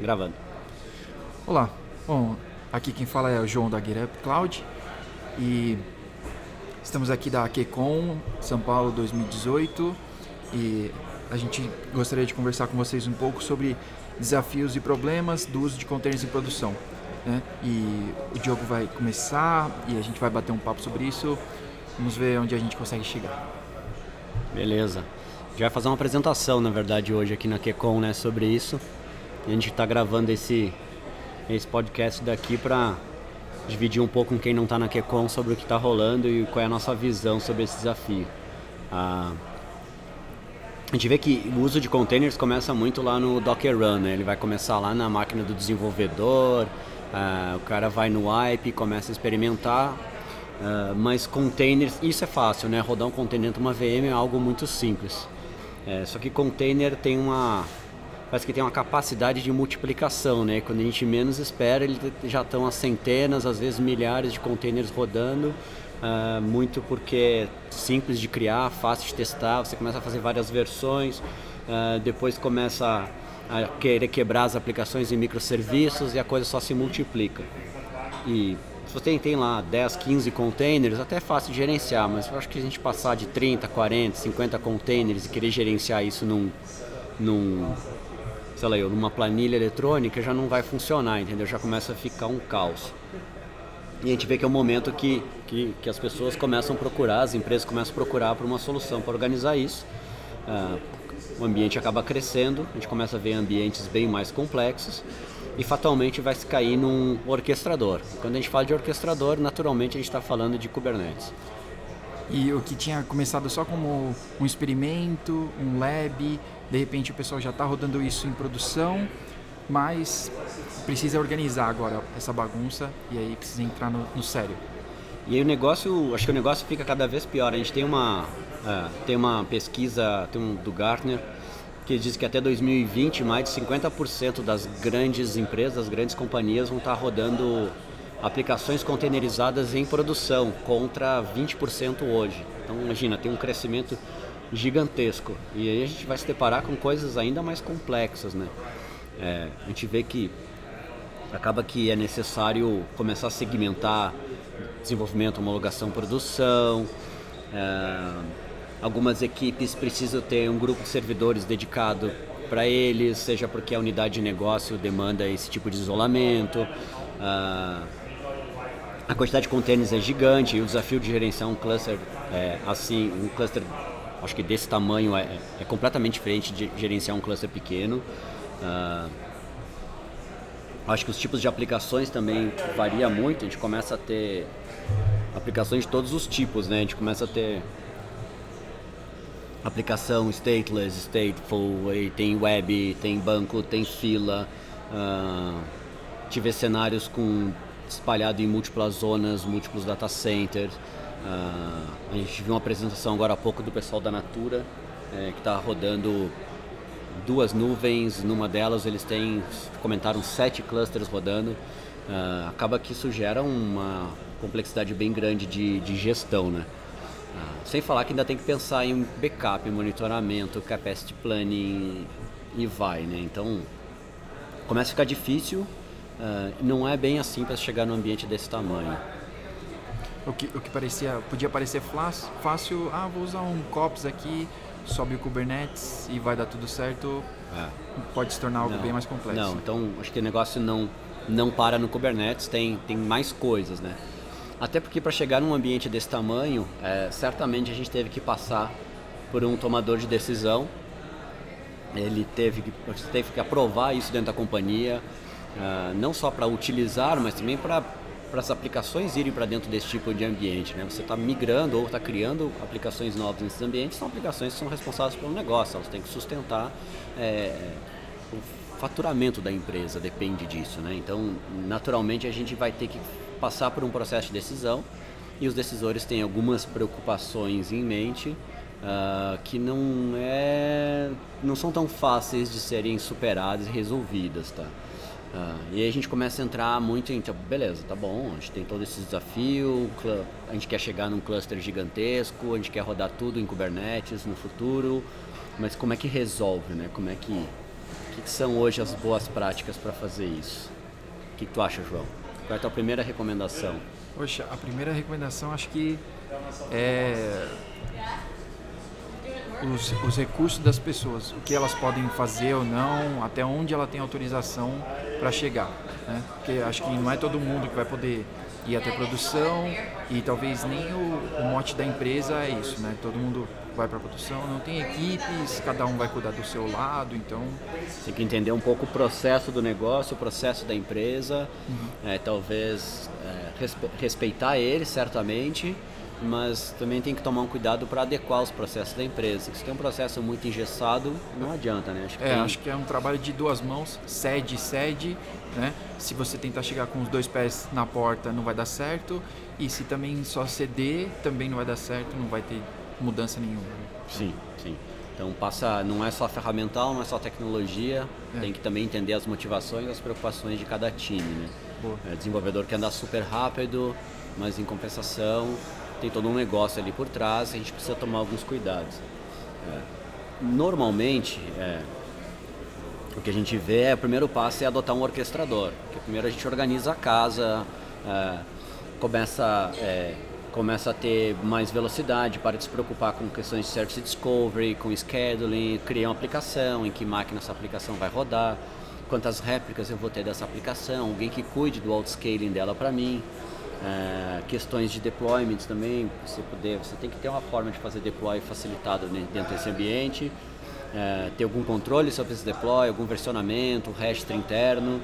Gravando. Olá. Bom, aqui quem fala é o João da GetUp Cloud e estamos aqui da QCon São Paulo 2018 e a gente gostaria de conversar com vocês um pouco sobre desafios e problemas do uso de containers em produção. Né? E o Diogo vai começar e a gente vai bater um papo sobre isso. Vamos ver onde a gente consegue chegar. Beleza. A gente vai fazer uma apresentação, na verdade, hoje aqui na QCon né, sobre isso. A gente está gravando esse, esse podcast daqui para dividir um pouco com quem não está na QCon sobre o que está rolando e qual é a nossa visão sobre esse desafio. Ah, a gente vê que o uso de containers começa muito lá no Docker Run, né? ele vai começar lá na máquina do desenvolvedor, ah, o cara vai no wipe, começa a experimentar, ah, mas containers, isso é fácil, né? rodar um container dentro de uma VM é algo muito simples. É, só que container tem uma parece que tem uma capacidade de multiplicação, né? Quando a gente menos espera, eles já estão a centenas, às vezes milhares de containers rodando, uh, muito porque é simples de criar, fácil de testar, você começa a fazer várias versões, uh, depois começa a querer quebrar as aplicações em microserviços e a coisa só se multiplica. E se você tem lá 10, 15 containers, até é fácil de gerenciar, mas eu acho que a gente passar de 30, 40, 50 containers e querer gerenciar isso num, num sei lá, eu, numa planilha eletrônica já não vai funcionar, entendeu? Já começa a ficar um caos. E a gente vê que é um momento que, que, que as pessoas começam a procurar, as empresas começam a procurar por uma solução para organizar isso. Ah, o ambiente acaba crescendo, a gente começa a ver ambientes bem mais complexos e fatalmente vai se cair num orquestrador. Quando a gente fala de orquestrador, naturalmente a gente está falando de Kubernetes. E o que tinha começado só como um experimento, um lab, de repente o pessoal já está rodando isso em produção, mas precisa organizar agora essa bagunça e aí precisa entrar no, no sério. E aí o negócio, acho que o negócio fica cada vez pior. A gente tem uma, uh, tem uma pesquisa tem um, do Gartner que diz que até 2020 mais de 50% das grandes empresas, das grandes companhias vão estar tá rodando aplicações containerizadas em produção contra 20% hoje. Então imagina, tem um crescimento gigantesco. E aí a gente vai se deparar com coisas ainda mais complexas, né? É, a gente vê que acaba que é necessário começar a segmentar desenvolvimento, homologação, produção. É, algumas equipes precisam ter um grupo de servidores dedicado para eles, seja porque a unidade de negócio demanda esse tipo de isolamento. É, a quantidade de containers é gigante e o desafio de gerenciar um cluster é, assim, um cluster acho que desse tamanho é, é completamente diferente de gerenciar um cluster pequeno. Uh, acho que os tipos de aplicações também varia muito. A gente começa a ter aplicações de todos os tipos, né? A gente começa a ter aplicação stateless, stateful, tem web, tem banco, tem fila. Uh, tive cenários com espalhado em múltiplas zonas, múltiplos data centers. Uh, a gente viu uma apresentação agora há pouco do pessoal da Natura, é, que está rodando duas nuvens, numa delas eles têm, comentaram sete clusters rodando. Uh, acaba que isso gera uma complexidade bem grande de, de gestão, né? Uh, sem falar que ainda tem que pensar em backup, monitoramento, capacity planning e vai, né? Então começa a ficar difícil, não é bem assim para chegar num ambiente desse tamanho o que, o que parecia, podia parecer fácil, ah, vou usar um COPS aqui, sobe o Kubernetes e vai dar tudo certo, é. pode se tornar algo não, bem mais complexo. Não, então acho que o negócio não, não para no Kubernetes, tem, tem mais coisas, né? Até porque para chegar num ambiente desse tamanho, é, certamente a gente teve que passar por um tomador de decisão, ele teve que, teve que aprovar isso dentro da companhia, uh, não só para utilizar, mas também para para as aplicações irem para dentro desse tipo de ambiente. Né? Você está migrando ou está criando aplicações novas nesses ambientes, são aplicações que são responsáveis pelo negócio, elas têm que sustentar é, o faturamento da empresa, depende disso. Né? Então, naturalmente, a gente vai ter que passar por um processo de decisão e os decisores têm algumas preocupações em mente uh, que não, é, não são tão fáceis de serem superadas e resolvidas. Tá? Ah, e aí a gente começa a entrar muito em, então, beleza, tá bom, a gente tem todo esse desafio, a gente quer chegar num cluster gigantesco, a gente quer rodar tudo em Kubernetes no futuro, mas como é que resolve, né? Como é que que, que são hoje as boas práticas para fazer isso? O que, que tu acha, João? Qual é a tua primeira recomendação? Poxa, a primeira recomendação acho que é os, os, recursos das pessoas, o que elas podem fazer ou não, até onde ela tem autorização para chegar. Né? Porque acho que não é todo mundo que vai poder ir até produção e talvez nem o, o mote da empresa é isso, né? Todo mundo vai para produção, não tem equipes, cada um vai cuidar do seu lado, então tem que entender um pouco o processo do negócio, o processo da empresa, uhum. é, talvez é, respeitar ele certamente mas também tem que tomar um cuidado para adequar os processos da empresa. Se tem um processo muito engessado, não adianta, né? Acho que é, tem... acho que é um trabalho de duas mãos, cede, cede, né? Se você tentar chegar com os dois pés na porta, não vai dar certo, e se também só ceder, também não vai dar certo, não vai ter mudança nenhuma. Sim, sim. Então passa, não é só ferramental, não é só tecnologia, é. tem que também entender as motivações e as preocupações de cada time, né? Boa. É, desenvolvedor que anda super rápido, mas em compensação tem todo um negócio ali por trás, a gente precisa tomar alguns cuidados. É, normalmente, é, o que a gente vê é o primeiro passo é adotar um orquestrador, que primeiro a gente organiza a casa, é, começa, é, começa a ter mais velocidade, para de se preocupar com questões de service discovery, com scheduling, criar uma aplicação, em que máquina essa aplicação vai rodar, quantas réplicas eu vou ter dessa aplicação, alguém que cuide do outscaling dela para mim. É, questões de deployment também, você poder, você tem que ter uma forma de fazer deploy facilitado dentro desse ambiente, é, ter algum controle sobre esse deploy, algum versionamento, registro interno,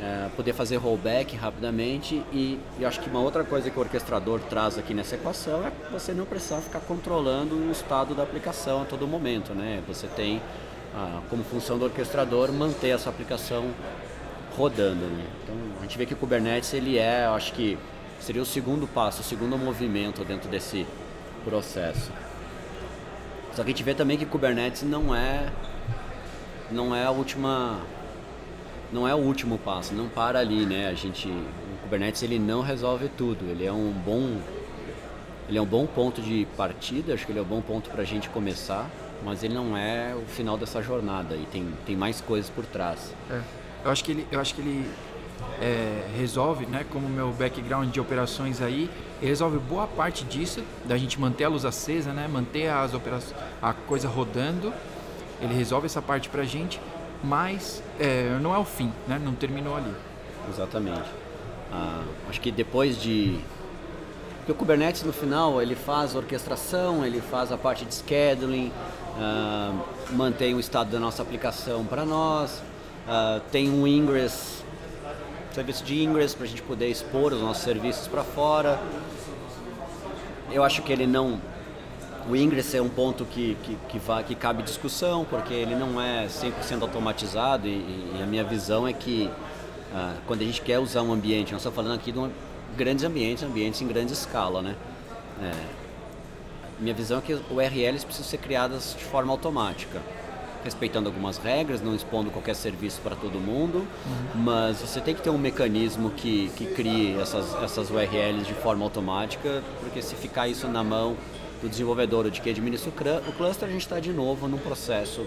é, poder fazer rollback rapidamente e, e acho que uma outra coisa que o orquestrador traz aqui nessa equação é você não precisar ficar controlando o estado da aplicação a todo momento, né? Você tem ah, como função do orquestrador manter essa aplicação rodando, né? Então a gente vê que o Kubernetes ele é, acho que seria o segundo passo, o segundo movimento dentro desse processo. Só que a gente vê também que Kubernetes não é não é a última não é o último passo, não para ali, né? A gente o Kubernetes ele não resolve tudo, ele é um bom ele é um bom ponto de partida, acho que ele é um bom ponto para a gente começar, mas ele não é o final dessa jornada e tem, tem mais coisas por trás. É. Eu acho que ele, eu acho que ele é, resolve, né, como meu background de operações aí, resolve boa parte disso, da gente manter a luz acesa, né, manter as operações, a coisa rodando. Ele resolve essa parte pra gente, mas é, não é o fim, né, não terminou ali. Exatamente. Ah, acho que depois de porque o Kubernetes no final ele faz orquestração, ele faz a parte de scheduling, uh, mantém o estado da nossa aplicação para nós, uh, tem um ingress serviço de ingress para a gente poder expor os nossos serviços para fora. Eu acho que ele não. O ingress é um ponto que, que, que, vai, que cabe discussão, porque ele não é 100% automatizado e, e, a minha visão é que ah, quando a gente quer usar um ambiente, nós estamos falando aqui de um, grandes ambientes, ambientes em grande escala, né? É, minha visão é que URLs precisam ser criadas de forma automática respeitando algumas regras, não expondo qualquer serviço para todo mundo, uhum. mas você tem que ter um mecanismo que, que crie essas, essas URLs de forma automática, porque se ficar isso na mão do desenvolvedor ou de quem administra o cluster, a gente está de novo num processo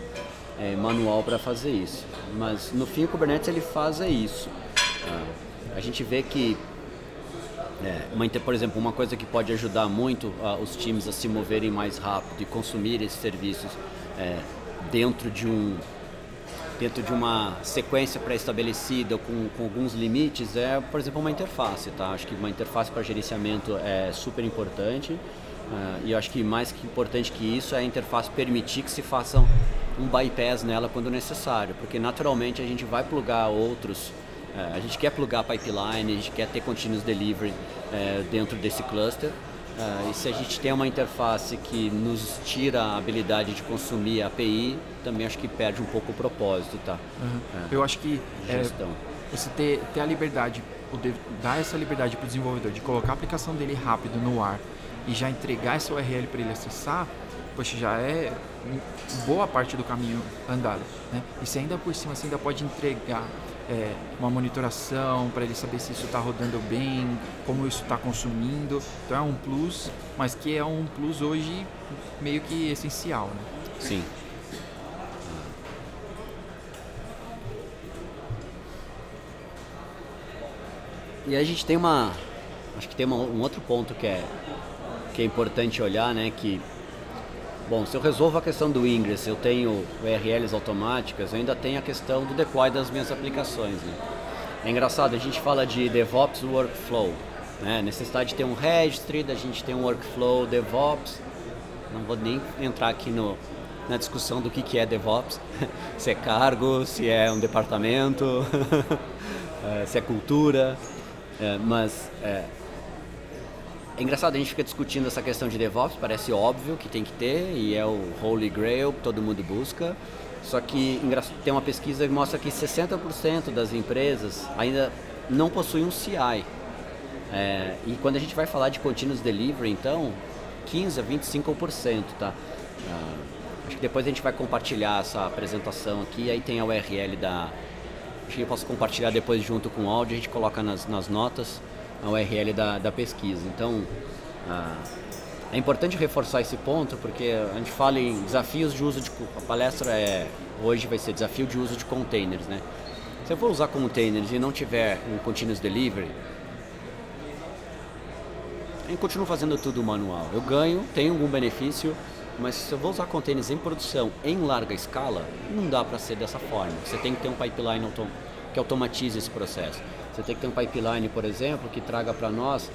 é, manual para fazer isso. Mas no fim o Kubernetes ele faz é isso. Ah, a gente vê que é, uma, por exemplo, uma coisa que pode ajudar muito uh, os times a se moverem mais rápido e consumir esses serviços é, dentro de um dentro de uma sequência pré-estabelecida com, com alguns limites é, por exemplo, uma interface, tá? Acho que uma interface para gerenciamento é super importante uh, e acho que mais que importante que isso é a interface permitir que se façam um bypass nela quando necessário, porque naturalmente a gente vai plugar outros, uh, a gente quer plugar pipeline, a gente quer ter continuous delivery uh, dentro desse cluster, Uh, e se a gente tem uma interface que nos tira a habilidade de consumir a API, também acho que perde um pouco o propósito, tá? Uhum. É. Eu acho que é, você ter, ter a liberdade, poder dar essa liberdade para o desenvolvedor de colocar a aplicação dele rápido no ar e já entregar essa URL para ele acessar, poxa, já é boa parte do caminho andado. Né? E se ainda por cima você ainda pode entregar é, uma monitoração para ele saber se isso está rodando bem, como isso está consumindo. Então é um plus, mas que é um plus hoje meio que essencial, né? Sim. E a gente tem uma, acho que tem uma, um outro ponto que é que é importante olhar, né? Que Bom, se eu resolvo a questão do Ingress, eu tenho URLs automáticas, eu ainda tenho a questão do deploy das minhas aplicações. Né? É engraçado, a gente fala de DevOps Workflow, né? necessidade de ter um registry, da gente ter um workflow DevOps. Não vou nem entrar aqui no, na discussão do que, que é DevOps, se é cargo, se é um departamento, eh, se é cultura, eh, mas é, é engraçado, a gente fica discutindo essa questão de DevOps, parece óbvio que tem que ter, e é o Holy Grail que todo mundo busca. Só que tem uma pesquisa que mostra que 60% das empresas ainda não possuem um CI. É, e quando a gente vai falar de Continuous Delivery, então, 15 a 25%, tá? Ah, acho que depois a gente vai compartilhar essa apresentação aqui, aí tem a URL da... Acho que eu posso compartilhar depois junto com o áudio, a gente coloca nas, nas notas a URL da, da pesquisa. Então, ah, é importante reforçar esse ponto porque a gente fala em desafios de uso de. A palestra é, hoje vai ser desafio de uso de containers. Né? Se eu for usar containers e não tiver um continuous delivery, eu continuo fazendo tudo manual. Eu ganho, tenho algum benefício, mas se eu vou usar containers em produção em larga escala, não dá para ser dessa forma. Você tem que ter um pipeline que automatize esse processo. Você tem que ter um pipeline, por exemplo, que traga para nós,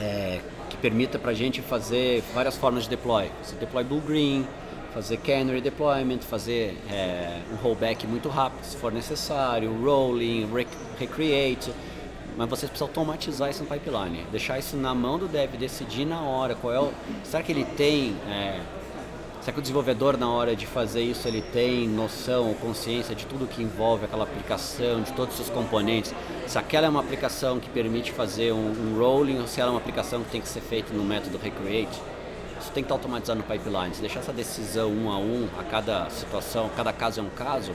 é, que permita para a gente fazer várias formas de deploy. Você deploy Blue Green, fazer canary deployment, fazer é, um rollback muito rápido se for necessário, rolling, rec recreate, mas você precisa automatizar isso no pipeline, deixar isso na mão do dev, decidir na hora qual é o, será que ele tem é, Será que o desenvolvedor, na hora de fazer isso, ele tem noção ou consciência de tudo que envolve aquela aplicação, de todos os seus componentes? Se aquela é uma aplicação que permite fazer um, um rolling ou se ela é uma aplicação que tem que ser feita no método recreate? Isso tem que estar automatizado no pipeline. Se deixar essa decisão um a um, a cada situação, cada caso é um caso,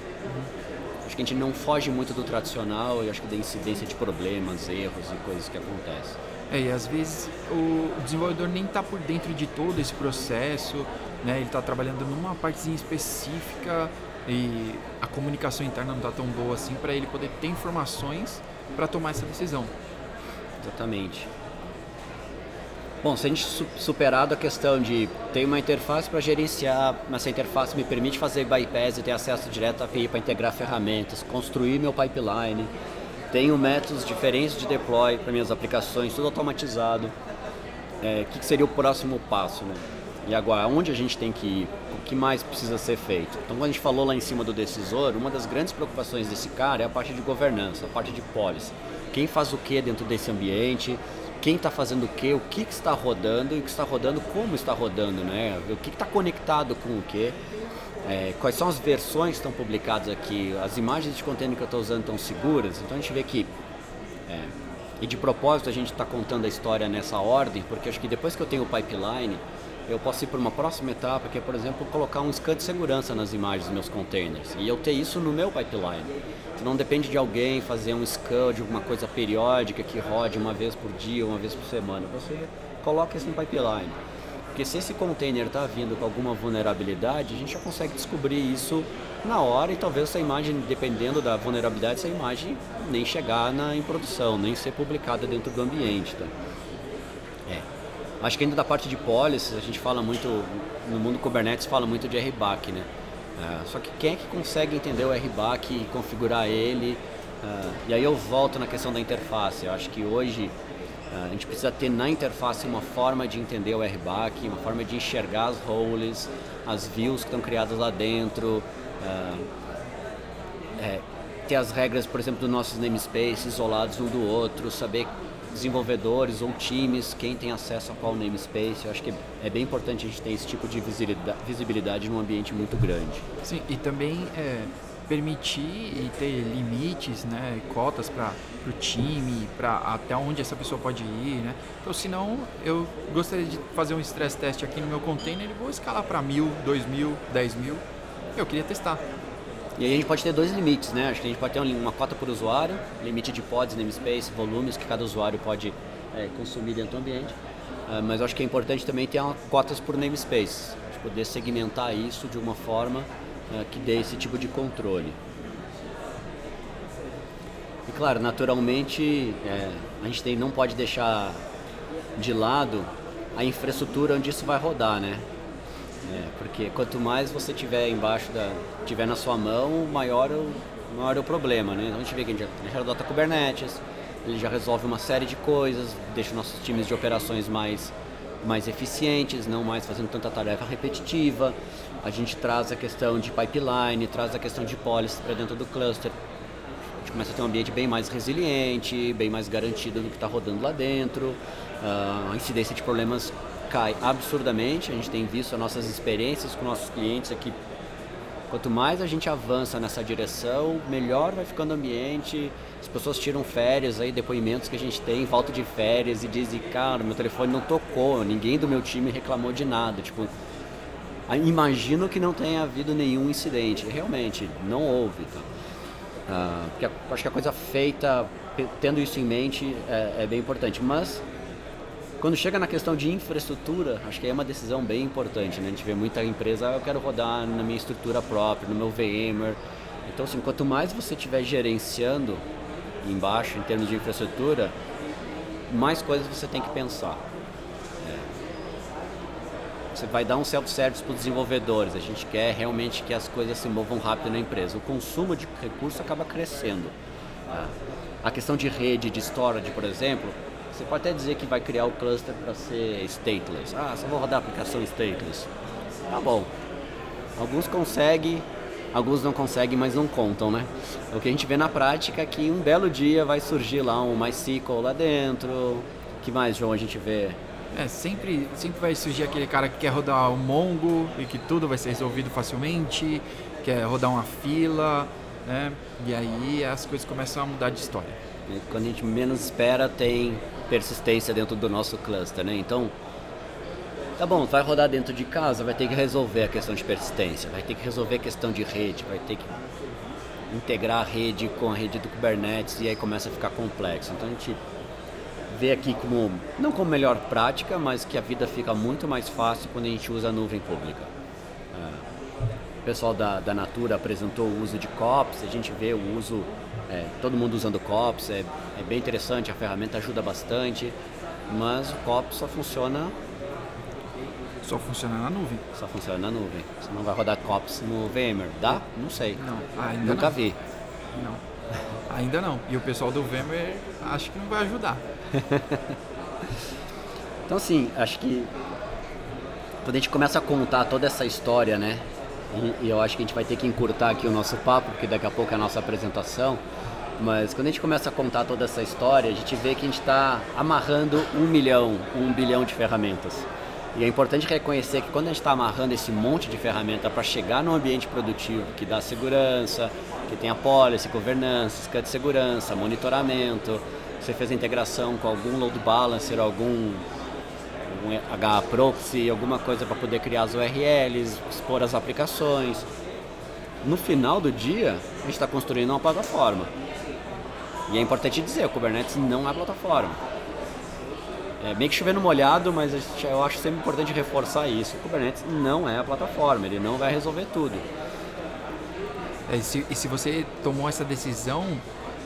acho que a gente não foge muito do tradicional e acho que da incidência de problemas, erros e coisas que acontecem. É, e às vezes o desenvolvedor nem está por dentro de todo esse processo, né? Ele está trabalhando numa partezinha específica e a comunicação interna não está tão boa assim para ele poder ter informações para tomar essa decisão. Exatamente. Bom, se a gente superado a questão de ter uma interface para gerenciar, mas essa interface me permite fazer bypass e ter acesso direto à API para integrar ferramentas, construir meu pipeline, tenho métodos diferentes de deploy para minhas aplicações, tudo automatizado. É, o que, que seria o próximo passo? Né? E agora, onde a gente tem que ir? O que mais precisa ser feito? Então, quando a gente falou lá em cima do decisor, uma das grandes preocupações desse cara é a parte de governança, a parte de policy. Quem faz o que dentro desse ambiente? Quem está fazendo o que? O que, que está rodando e o que está rodando, como está rodando, né? O que está conectado com o que? É, quais são as versões que estão publicadas aqui? As imagens de container que eu estou usando estão seguras? Então a gente vê que é, e de propósito a gente está contando a história nessa ordem, porque acho que depois que eu tenho o pipeline, eu posso ir para uma próxima etapa, que é, por exemplo, colocar um scan de segurança nas imagens dos meus containers. E eu ter isso no meu pipeline. Então não depende de alguém fazer um scan de alguma coisa periódica que rode uma vez por dia, uma vez por semana. Você coloca isso no pipeline. Porque se esse container está vindo com alguma vulnerabilidade, a gente já consegue descobrir isso na hora e talvez essa imagem, dependendo da vulnerabilidade, essa imagem nem chegar na, em produção, nem ser publicada dentro do ambiente. Tá? Acho que ainda da parte de policies, a gente fala muito, no mundo Kubernetes fala muito de RBAC, né? É, só que quem é que consegue entender o RBAC e configurar ele? Uh, e aí eu volto na questão da interface. Eu acho que hoje uh, a gente precisa ter na interface uma forma de entender o RBAC, uma forma de enxergar as roles, as views que estão criadas lá dentro. Uh, é, ter as regras, por exemplo, dos nossos namespaces isolados um do outro, saber desenvolvedores ou times, quem tem acesso a qual namespace. Eu acho que é bem importante a gente ter esse tipo de visibilidade num ambiente muito grande. Sim, e também é, permitir e ter limites, né, cotas para o time, para até onde essa pessoa pode ir, né? Então, senão, eu gostaria de fazer um stress test aqui no meu container e vou escalar para mil, dois mil, dez mil. Eu queria testar. E aí a gente pode ter dois limites, né? Acho que a gente pode ter uma cota por usuário, limite de pods, namespace, volumes que cada usuário pode é, consumir dentro do ambiente. Uh, mas acho que é importante também ter uma, cotas por namespace, poder segmentar isso de uma forma uh, que dê esse tipo de controle. Claro, naturalmente é, a gente tem, não pode deixar de lado a infraestrutura onde isso vai rodar, né? É, porque quanto mais você tiver embaixo da, tiver na sua mão, maior o, maior é o problema, né? Então a gente vê que a gente já adota Kubernetes, ele já resolve uma série de coisas, deixa nossos times de operações mais mais eficientes, não mais fazendo tanta tarefa repetitiva. A gente traz a questão de pipeline, traz a questão de policy para dentro do cluster, gente começa a ter um ambiente bem mais resiliente, bem mais garantido do que está rodando lá dentro. Uh, a incidência de problemas cai absurdamente. A gente tem visto as nossas experiências com nossos clientes aqui. Quanto mais a gente avança nessa direção, melhor vai ficando o ambiente. As pessoas tiram férias aí, depoimentos que a gente tem, volta de férias e dizem, cara, meu telefone não tocou, ninguém do meu time reclamou de nada. Tipo, imagino que não tenha havido nenhum incidente. Realmente, não houve. Tá? Uh, porque acho que a coisa feita, tendo isso em mente, é, é, bem importante. Mas, quando chega na questão de infraestrutura, acho que é uma decisão bem importante. Né? A gente vê muita empresa, ah, eu quero rodar na minha estrutura própria, no meu VMware. Então, assim, quanto mais você estiver gerenciando embaixo, em termos de infraestrutura, mais coisas você tem que pensar. Você vai dar um self-service para os desenvolvedores. A gente quer realmente que as coisas se movam rápido na empresa. O consumo de recursos acaba crescendo. Tá? A questão de rede, de storage, por exemplo, você pode até dizer que vai criar o cluster para ser stateless. Ah, só vou rodar a aplicação stateless. Tá bom. Alguns conseguem, alguns não conseguem, mas não contam, né? O que a gente vê na prática é que um belo dia vai surgir lá um MySQL lá dentro. que mais, João, a gente vê? É, sempre, sempre vai surgir aquele cara que quer rodar o Mongo e que tudo vai ser resolvido facilmente, quer rodar uma fila, né? E aí as coisas começam a mudar de história. Quando a gente menos espera, tem persistência dentro do nosso cluster, né? Então, tá bom, vai rodar dentro de casa, vai ter que resolver a questão de persistência, vai ter que resolver a questão de rede, vai ter que integrar a rede com a rede do Kubernetes e aí começa a ficar complexo. Então a gente vê aqui como, não como melhor prática, mas que a vida fica muito mais fácil quando a gente usa a nuvem pública. O pessoal da, da Natura apresentou o uso de COPS, a gente vê o uso, é, todo mundo usando COPS, é, é bem interessante, a ferramenta ajuda bastante, mas o COPS só funciona só funciona na nuvem. Só funciona na nuvem. Você não vai rodar COPS no VMware. Dá? Não sei. Não, ainda Nunca não. vi. Não. Ainda não. E o pessoal do VMware acho que não vai ajudar. então, assim, acho que quando a gente começa a contar toda essa história, né? E, eu acho que a gente vai ter que encurtar aqui o nosso papo, porque daqui a pouco é a nossa apresentação. Mas quando a gente começa a contar toda essa história, a gente vê que a gente está amarrando um milhão, um bilhão de ferramentas. E é importante reconhecer que quando a gente está amarrando esse monte de ferramenta para chegar num ambiente produtivo que dá segurança, que tem a policy, governança, escala de segurança, monitoramento, você fez a integração com algum load balancer, algum, algum HProxy, alguma coisa para poder criar as URLs, expor as aplicações. No final do dia, a gente está construindo uma plataforma. E é importante dizer, o Kubernetes não é plataforma. É meio que chovendo molhado, mas eu acho sempre importante reforçar isso. O Kubernetes não é a plataforma, ele não vai resolver tudo. É, e, se, e se você tomou essa decisão,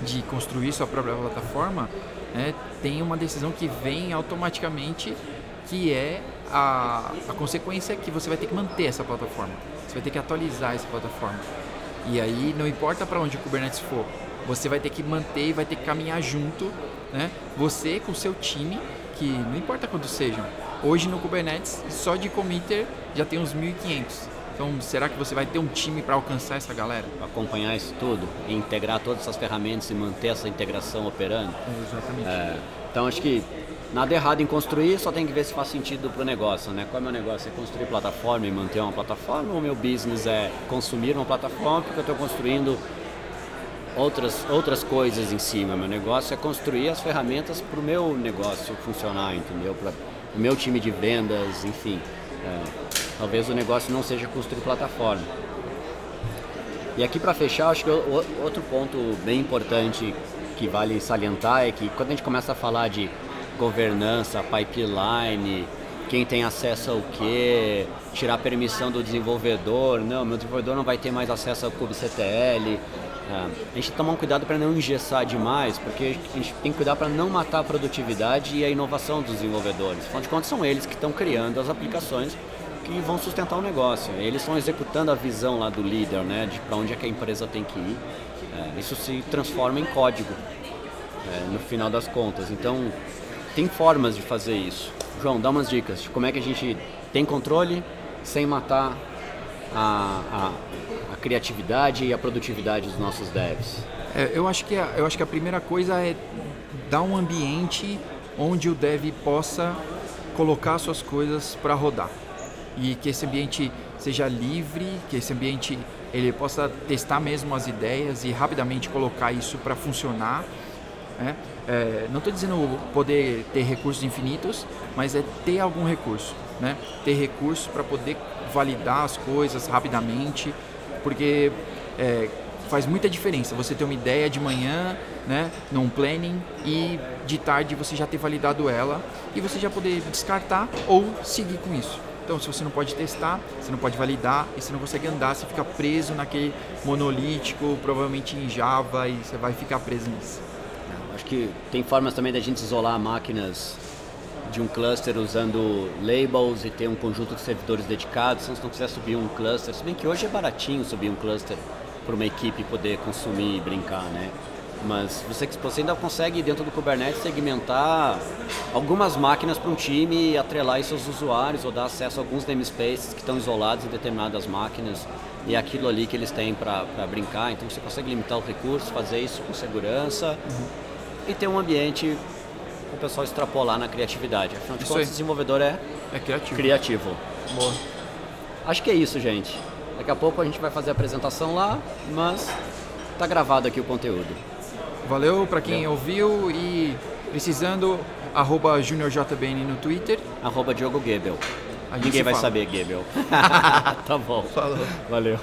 de construir sua própria plataforma, né, tem uma decisão que vem automaticamente, que é a, a consequência que você vai ter que manter essa plataforma. Você vai ter que atualizar essa plataforma. E aí, não importa para onde o Kubernetes for, você vai ter que manter e vai ter que caminhar junto, né? Você com o seu time, que não importa quantos sejam. Hoje no Kubernetes, só de committer já tem uns 1.500. Então, será que você vai ter um time para alcançar essa galera? Acompanhar isso tudo, integrar todas essas ferramentas e manter essa integração operando. Exatamente. É, então, acho que nada errado em construir, só tem que ver se faz sentido para o negócio. Né? Qual é o meu negócio? É construir plataforma e manter uma plataforma? Ou meu business é consumir uma plataforma porque eu estou construindo outras, outras coisas em cima? Meu negócio é construir as ferramentas para o meu negócio funcionar, entendeu? Para o meu time de vendas, enfim. É, Talvez o negócio não seja construir plataforma. E aqui para fechar, acho que outro ponto bem importante que vale salientar é que quando a gente começa a falar de governança, pipeline, quem tem acesso ao que, tirar permissão do desenvolvedor, não, meu desenvolvedor não vai ter mais acesso ao kubectl. É, a gente tem que tomar um cuidado para não engessar demais, porque a gente tem que cuidar para não matar a produtividade e a inovação dos desenvolvedores. Afinal de contas, são eles que estão criando as aplicações que vão sustentar o negócio. Eles estão executando a visão lá do líder, né, de para onde é que a empresa tem que ir. É, isso se transforma em código é, no final das contas. Então, tem formas de fazer isso. João, dá umas dicas de como é que a gente tem controle sem matar a, a, a criatividade e a produtividade dos nossos devs. É, eu, acho que a, eu acho que a primeira coisa é dar um ambiente onde o dev possa colocar suas coisas para rodar e que esse ambiente seja livre, que esse ambiente ele possa testar mesmo as ideias e rapidamente colocar isso para funcionar. Né? É, não estou dizendo poder ter recursos infinitos, mas é ter algum recurso, né? ter recurso para poder validar as coisas rapidamente, porque é, faz muita diferença você ter uma ideia de manhã, né, num planning e de tarde você já ter validado ela e você já poder descartar ou seguir com isso. Então, se você não pode testar, você não pode validar e você não consegue andar, você fica preso naquele monolítico, provavelmente em Java, e você vai ficar preso nisso. Acho que tem formas também da gente isolar máquinas de um cluster usando labels e ter um conjunto de servidores dedicados. Se não quiser subir um cluster, se bem que hoje é baratinho subir um cluster para uma equipe poder consumir e brincar, né? Mas você, você ainda consegue, dentro do Kubernetes, segmentar algumas máquinas para um time e atrelar isso aos usuários ou dar acesso a alguns namespaces que estão isolados em determinadas máquinas e é aquilo ali que eles têm para brincar. Então você consegue limitar os recursos, fazer isso com segurança uhum. e ter um ambiente para o pessoal extrapolar na criatividade. Afinal de contas, o desenvolvedor é, é criativo. criativo. Boa. Acho que é isso, gente. Daqui a pouco a gente vai fazer a apresentação lá, mas tá gravado aqui o conteúdo. Valeu para quem Valeu. ouviu e precisando, arroba JuniorJBN no Twitter. Arroba Diogo Gebel. Ninguém vai fala. saber Gebel. tá bom. Falou. Valeu.